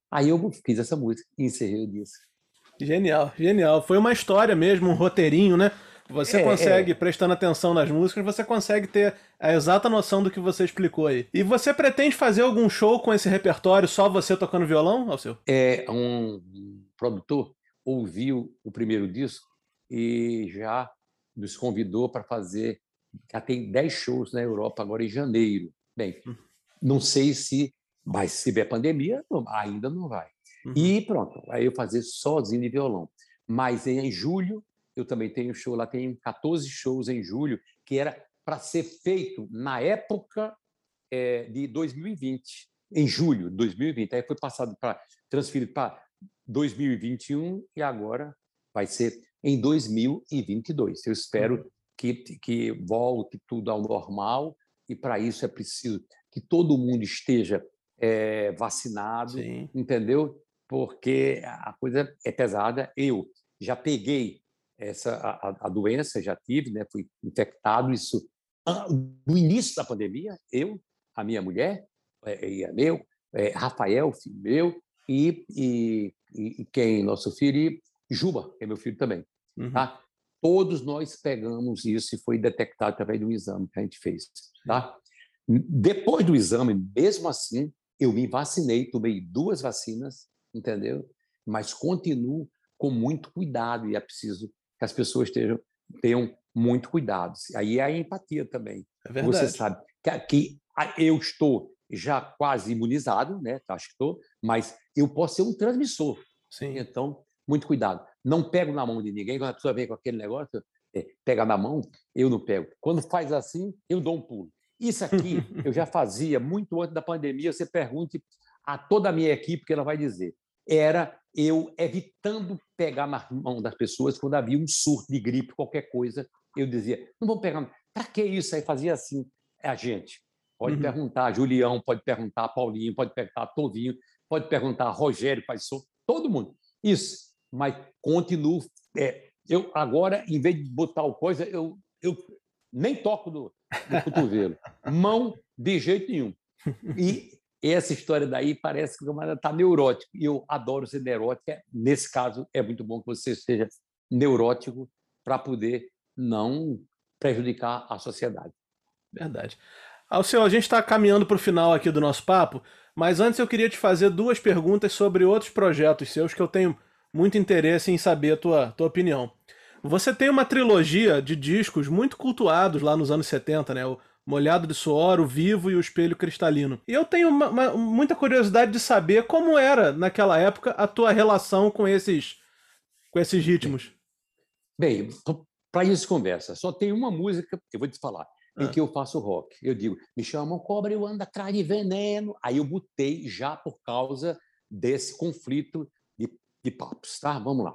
Speaker 2: Aí eu fiz essa música e encerrei o disco.
Speaker 1: Genial, genial. Foi uma história mesmo, um roteirinho, né? Você é, consegue, é. prestando atenção nas músicas, você consegue ter a exata noção do que você explicou aí. E você pretende fazer algum show com esse repertório, só você tocando violão, Alceu?
Speaker 2: É, um produtor ouviu o primeiro disco e já nos convidou para fazer. Já tem 10 shows na Europa agora em janeiro. Bem, hum. não sei se vai, se tiver pandemia, ainda não vai. Uhum. E pronto, aí eu fazer sozinho de violão. Mas em julho, eu também tenho show lá, tem 14 shows em julho, que era para ser feito na época é, de 2020, em julho de 2020. Aí foi passado para transferido para 2021 e agora vai ser em 2022. Eu espero uhum. que, que volte tudo ao normal e para isso é preciso que todo mundo esteja é, vacinado, Sim. entendeu? Porque a coisa é pesada. Eu já peguei essa a, a doença, já tive, né? Fui infectado isso no início da pandemia. Eu, a minha mulher, é, e é, meu, é, Rafael, filho meu, e, e, e, quem nosso filho, e Juba, que é meu filho também. Uhum. Tá? Todos nós pegamos isso e foi detectado através de um exame que a gente fez. Tá? Depois do exame, mesmo assim, eu me vacinei, tomei duas vacinas entendeu? Mas continuo com muito cuidado e é preciso que as pessoas estejam, tenham muito cuidado. Aí é a empatia também. É verdade. Você sabe que, que eu estou já quase imunizado, né? Acho que estou, mas eu posso ser um transmissor. Sim. Então, muito cuidado. Não pego na mão de ninguém, quando a pessoa vem com aquele negócio, é, pega na mão, eu não pego. Quando faz assim, eu dou um pulo. Isso aqui eu já fazia muito antes da pandemia. Você pergunte a toda a minha equipe que ela vai dizer. Era eu evitando pegar na mão das pessoas quando havia um surto de gripe, qualquer coisa. Eu dizia, não vou pegar. Para que isso? Aí fazia assim. É a gente. Pode uhum. perguntar a Julião, pode perguntar Paulinho, pode perguntar Tovinho, pode perguntar a Rogério Paisson, todo mundo. Isso. Mas continuo. É, eu agora, em vez de botar o coisa, eu, eu nem toco no, no cotovelo. Mão de jeito nenhum. E essa história daí parece que o camarada está neurótico. E eu adoro ser neurótico. Nesse caso, é muito bom que você seja neurótico para poder não prejudicar a sociedade.
Speaker 1: Verdade. Alceu, a gente está caminhando para o final aqui do nosso papo, mas antes eu queria te fazer duas perguntas sobre outros projetos seus que eu tenho muito interesse em saber a tua, tua opinião. Você tem uma trilogia de discos muito cultuados lá nos anos 70, né? O Molhado de Suor, o Vivo e o Espelho Cristalino. E eu tenho uma, uma, muita curiosidade de saber como era, naquela época, a tua relação com esses, com esses ritmos.
Speaker 2: Bem, para isso conversa, só tem uma música, eu vou te falar, ah. em que eu faço rock. Eu digo, me chamam cobra, eu ando atrás de veneno. Aí eu botei já por causa desse conflito de, de papos, tá? Vamos lá.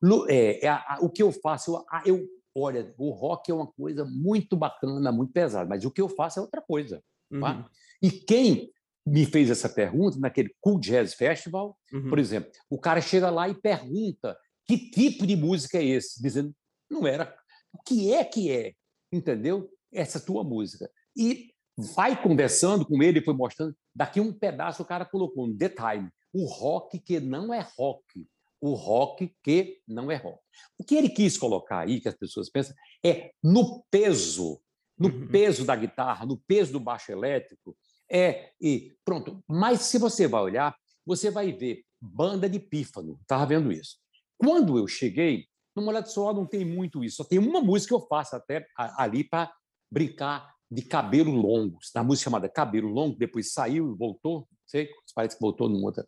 Speaker 2: No, é, é o que eu faço, eu, eu olha, o rock é uma coisa muito bacana, muito pesada, mas o que eu faço é outra coisa. Tá? Uhum. E quem me fez essa pergunta naquele Cool Jazz Festival, uhum. por exemplo, o cara chega lá e pergunta que tipo de música é esse, dizendo não era o que é que é, entendeu? Essa tua música. E vai conversando com ele, foi mostrando. Daqui um pedaço o cara colocou um detalhe: o rock que não é rock o rock que não é rock. O que ele quis colocar aí, que as pessoas pensam, é no peso, no uhum. peso da guitarra, no peso do baixo elétrico, é e pronto. Mas se você vai olhar, você vai ver banda de pífano. Estava vendo isso. Quando eu cheguei, no Molhado Suor não tem muito isso. Só tem uma música que eu faço até ali para brincar de cabelo longo. Na música chamada Cabelo Longo, depois saiu e voltou. Não sei, parece que voltou numa outra,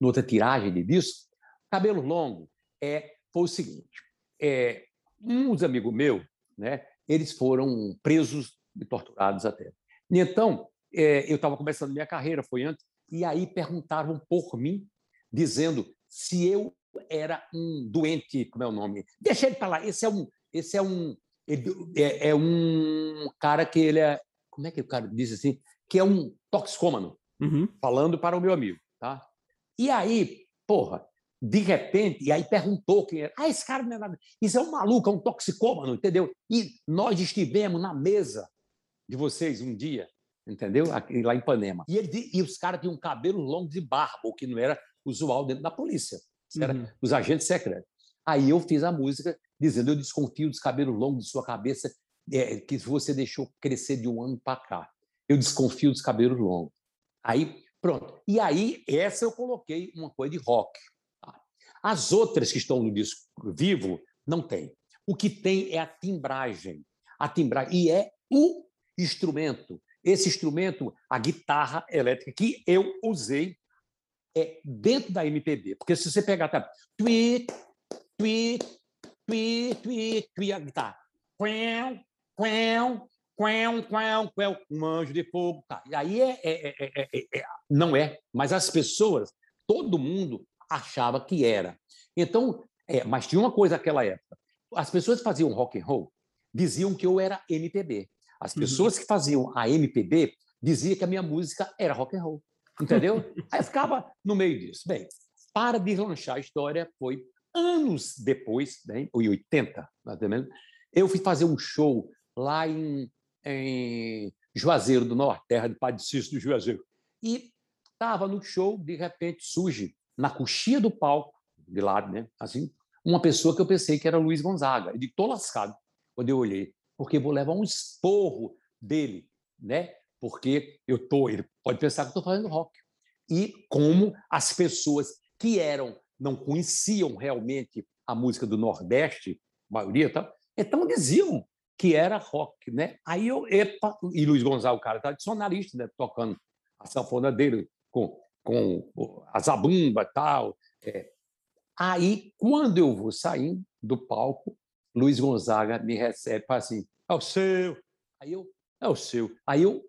Speaker 2: numa outra tiragem de disco. Cabelo longo é, foi o seguinte: é, uns amigos meus, né, eles foram presos e torturados até. E então, é, eu estava começando minha carreira, foi antes, e aí perguntavam por mim, dizendo se eu era um doente, como é o nome? Deixa ele lá. Esse é um, esse é um, é, é, um cara que ele é, como é que o cara diz assim, que é um toxicômano, uhum. falando para o meu amigo, tá? E aí, porra, de repente, e aí perguntou quem era. Ah, esse cara não é nada. Isso é um maluco, é um toxicômano, entendeu? E nós estivemos na mesa de vocês um dia, entendeu? Aqui, lá em Ipanema. E, ele, e os caras tinham cabelo longo de barba, o que não era usual dentro da polícia. Era uhum. os agentes secretos. Aí eu fiz a música dizendo: Eu desconfio dos cabelos longos de sua cabeça é, que você deixou crescer de um ano para cá. Eu desconfio dos cabelos longos. Aí, pronto. E aí, essa eu coloquei uma coisa de rock. As outras que estão no disco vivo não tem. O que tem é a timbragem. A timbragem e é o instrumento. Esse instrumento, a guitarra elétrica que eu usei é dentro da MPB, porque se você pegar tá, twi, twi, twi, twi, twi, a guitarra, quão, quão, quão, quão, quão, um anjo de fogo, tá. E aí é, é, é, é, não é, mas as pessoas, todo mundo achava que era. Então, é, mas tinha uma coisa naquela época. As pessoas que faziam rock and roll diziam que eu era MPB. As uhum. pessoas uhum. que faziam a MPB diziam que a minha música era rock and roll. Entendeu? Aí eu ficava no meio disso. Bem, para deslanchar a história, foi anos depois, né, em 80, mais ou menos, eu fui fazer um show lá em, em Juazeiro do Norte, terra de Padre Cício do Juazeiro. E estava no show, de repente surge na coxinha do palco, de lado, né? Assim, uma pessoa que eu pensei que era Luiz Gonzaga. Eu digo, tô lascado quando eu olhei, porque vou levar um esporro dele, né? Porque eu tô, ele pode pensar que estou fazendo rock. E como as pessoas que eram não conheciam realmente a música do Nordeste, a maioria, tá? então diziam que era rock, né? Aí eu, epa, e Luiz Gonzaga, o cara tradicionalista, né? tocando a sanfona dele com com a zabumba tal. É. Aí, quando eu vou saindo do palco, Luiz Gonzaga me recebe, fala assim: é o seu. Aí eu, é o seu. Aí eu,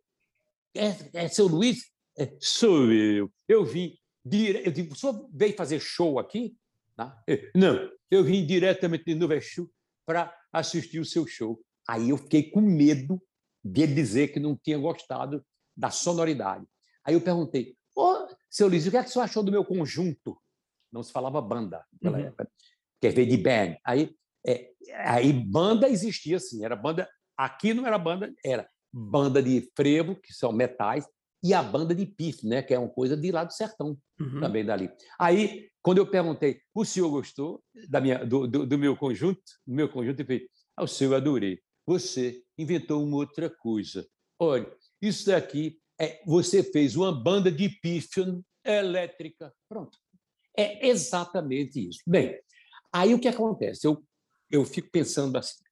Speaker 2: é, é seu Luiz? É, sou eu. Eu vim. Dire... Eu digo, o senhor veio fazer show aqui? Tá? Não, eu vim diretamente de Nova Exu para assistir o seu show. Aí eu fiquei com medo de dizer que não tinha gostado da sonoridade. Aí eu perguntei, seu Luiz, o que é que você achou do meu conjunto? Não se falava banda naquela uhum. época, que veio de band. Aí, é, aí banda existia assim, era banda. Aqui não era banda, era banda de frevo, que são metais, e a banda de pif, né, que é uma coisa de lá do sertão, uhum. também dali. Aí, quando eu perguntei, o senhor gostou da minha, do, do, do meu conjunto? Do meu conjunto, ele fez, ah, o senhor adorei. Você inventou uma outra coisa. Olha, isso daqui é, você fez uma banda de pífano elétrica. Pronto. É exatamente isso. Bem, aí o que acontece? Eu, eu fico pensando assim,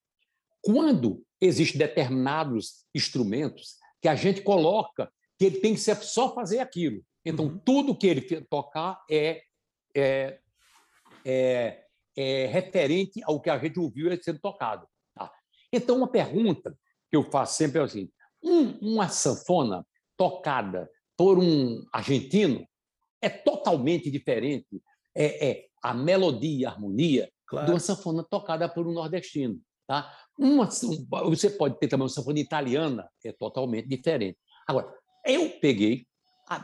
Speaker 2: quando existem determinados instrumentos que a gente coloca que ele tem que ser só fazer aquilo. Então, uhum. tudo que ele tocar é, é, é, é, referente ao que a gente ouviu sendo tocado. Tá? Então, uma pergunta que eu faço sempre é assim: um, uma sanfona tocada por um argentino é totalmente diferente. É, é a melodia, a harmonia claro. de uma sanfona tocada por um nordestino. Tá? Uma, você pode ter também uma sanfona italiana, é totalmente diferente. Agora, eu peguei,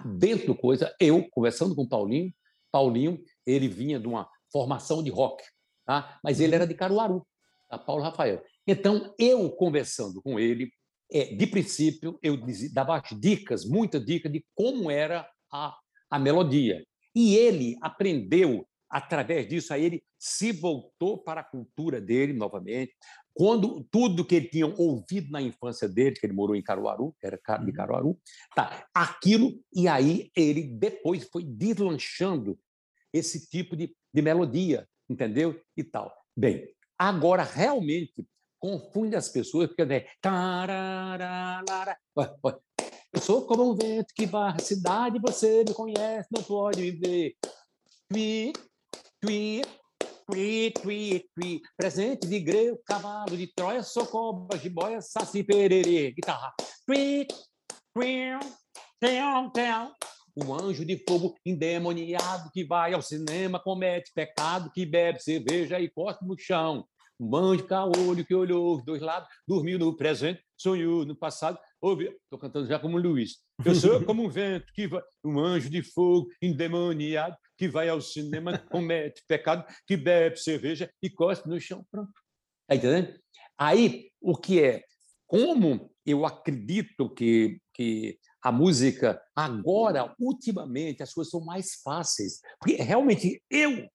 Speaker 2: dentro coisa, eu, conversando com o Paulinho, Paulinho, ele vinha de uma formação de rock, tá? mas ele uhum. era de Caruaru, tá? Paulo Rafael. Então, eu conversando com ele, é, de princípio, eu dava dicas, muitas dicas de como era a, a melodia. E ele aprendeu através disso, aí ele se voltou para a cultura dele novamente, quando tudo que ele tinha ouvido na infância dele, que ele morou em Caruaru, era de uhum. Caruaru, tá, aquilo, e aí ele depois foi deslanchando esse tipo de, de melodia, entendeu? E tal. Bem, agora realmente confunde as pessoas, porque né, eu sou como um vento que varre a cidade, você me conhece, não pode me ver. Tui, tui, Tui, tui, tui. Presente de greu, cavalo de Troia, socoba, jiboia, saci, pererê, guitarra. Tui, tui, teu, teu. Um anjo de fogo endemoniado que vai ao cinema, comete pecado, que bebe cerveja e corta no chão. Um anjo caolho que olhou os dois lados, dormiu no presente, sonhou no passado, ouve. Estou cantando já como Luiz. Eu sou como um vento que vai, um anjo de fogo endemoniado que vai ao cinema, comete pecado, que bebe cerveja e cospe no chão. Pronto. Está entendendo? Aí, o que é? Como eu acredito que, que a música, agora, ultimamente, as coisas são mais fáceis. Porque realmente eu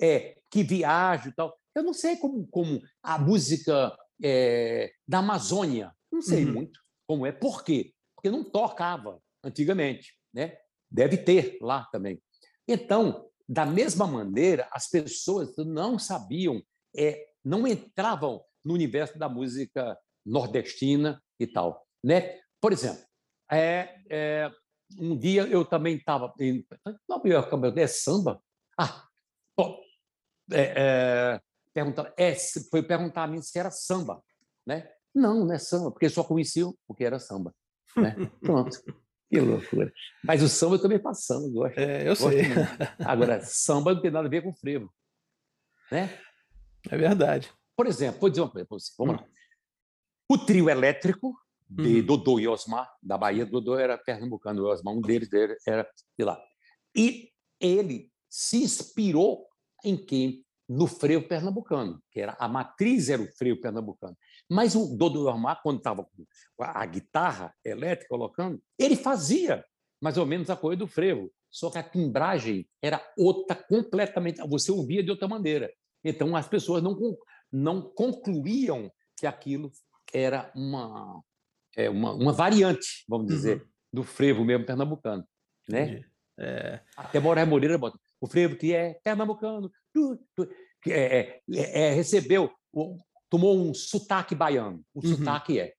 Speaker 2: é, que viajo e tal, eu não sei como, como a música é, da Amazônia, não sei uhum. muito como é. Por quê? Porque não tocava antigamente. Né? Deve ter lá também. Então, da mesma maneira, as pessoas não sabiam, é, não entravam no universo da música nordestina e tal. Né? Por exemplo, é, é, um dia eu também estava. Não, é samba? Ah, é, é, perguntar, é, foi perguntar a mim se era samba. Né? Não, não é samba, porque só conheciam porque era samba. Né? Pronto. Que loucura. Mas o samba eu também faço samba, gosto.
Speaker 1: É, eu gosto sei. Muito.
Speaker 2: Agora, samba não tem nada a ver com frevo. Né?
Speaker 1: É verdade.
Speaker 2: Por exemplo, vou dizer uma coisa para você. Vamos hum. lá. O trio elétrico de uhum. Dodô e Osmar, da Bahia, Dodô era pernambucano, Osmar, um deles era de lá. E ele se inspirou em quem? No freio pernambucano, que era a matriz era o freio pernambucano. Mas o Dodô Armar, quando estava com a guitarra elétrica colocando, ele fazia mais ou menos a coisa do frevo, só que a timbragem era outra completamente, você ouvia de outra maneira. Então as pessoas não, não concluíam que aquilo era uma, é, uma, uma variante, vamos dizer, uhum. do frevo mesmo pernambucano. Né? É... Até Moraes Moreira bota o frevo que é pernambucano, tu, tu, que é, é, é recebeu tomou um sotaque baiano. O uhum. sotaque é.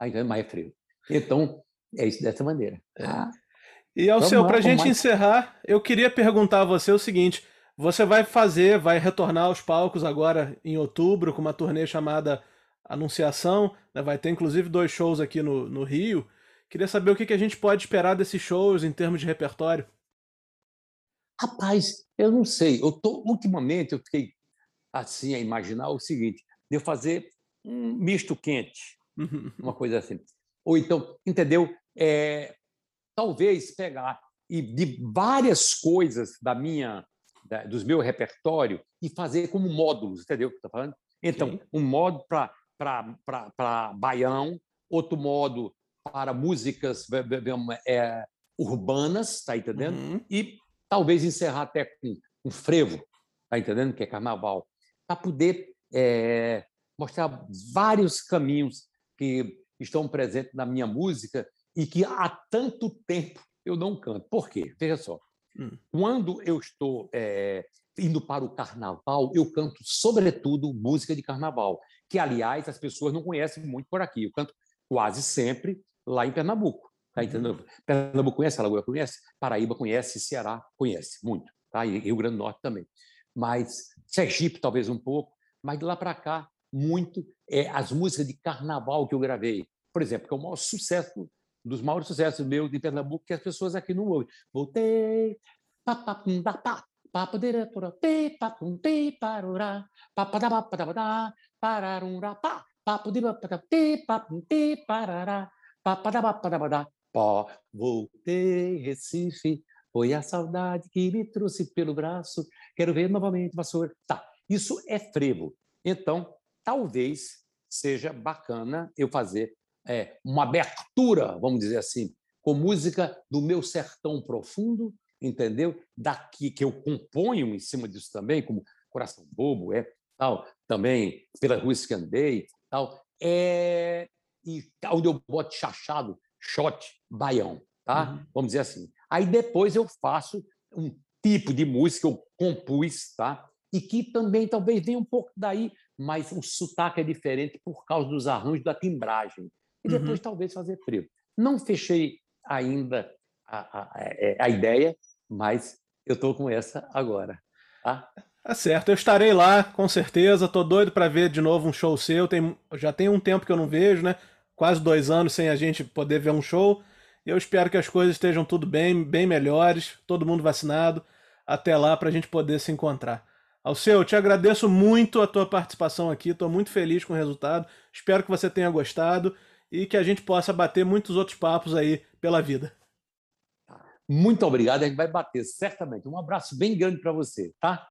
Speaker 2: Aí é mais frio. Então, é isso dessa maneira.
Speaker 1: É. Ah, e, Alceu, para a gente mais... encerrar, eu queria perguntar a você o seguinte: Você vai fazer, vai retornar aos palcos agora em outubro com uma turnê chamada Anunciação. Né? Vai ter inclusive dois shows aqui no, no Rio. Queria saber o que, que a gente pode esperar desses shows em termos de repertório.
Speaker 2: Rapaz, eu não sei. Eu tô, ultimamente eu fiquei assim a imaginar o seguinte: de eu fazer um misto quente, uma coisa assim. Ou então, entendeu? É, talvez pegar e de várias coisas da minha, da, dos meu repertório e fazer como módulos, entendeu? Tá falando? Então, Sim. um modo para baião, outro modo para músicas é, urbanas, tá entendendo? Uhum. E talvez encerrar até com um frevo, tá entendendo? Que é carnaval, para poder é, mostrar vários caminhos que estão presentes na minha música e que há tanto tempo eu não canto. Por quê? Veja só. Hum. Quando eu estou é, indo para o carnaval, eu canto, sobretudo, música de carnaval, que, aliás, as pessoas não conhecem muito por aqui. Eu canto quase sempre lá em Pernambuco. Tá entendendo? Pernambuco conhece, Alagoas conhece, Paraíba conhece, Ceará conhece muito, tá? E Rio Grande do Norte também. Mas Sergipe talvez um pouco, mas de lá para cá muito é as músicas de carnaval que eu gravei. Por exemplo, que é o maior sucesso dos maiores sucessos meus de Pernambuco que as pessoas aqui não ouvem. Voltei, papo diretora, papum te parurá, papadá papadá pararumra pá, papo diretora, papum te parará, papadá papadá pó. Voltei, Recife, foi a saudade que me trouxe pelo braço, quero ver novamente vassoura. Tá, isso é frevo. Então, talvez seja bacana eu fazer é, uma abertura, vamos dizer assim, com música do meu sertão profundo, entendeu? Daqui que eu componho em cima disso também, como Coração Bobo, é tal, também pela rua que andei, tal, é e onde eu boto chachado, shot, baião, tá? Uhum. Vamos dizer assim. Aí depois eu faço um tipo de música que eu compus, tá? E que também talvez venha um pouco daí, mas o sotaque é diferente por causa dos arranjos da timbragem e depois uhum. talvez fazer frio. Não fechei ainda a, a, a, é, a ideia, mas eu estou com essa agora. Tá?
Speaker 1: Tá certo, eu estarei lá, com certeza. Tô doido para ver de novo um show seu. Tem, já tem um tempo que eu não vejo, né? Quase dois anos sem a gente poder ver um show. Eu espero que as coisas estejam tudo bem, bem melhores, todo mundo vacinado. Até lá para a gente poder se encontrar. Alceu, eu te agradeço muito a tua participação aqui. Estou muito feliz com o resultado. Espero que você tenha gostado e que a gente possa bater muitos outros papos aí pela vida.
Speaker 2: Muito obrigado, a gente vai bater, certamente. Um abraço bem grande para você, tá?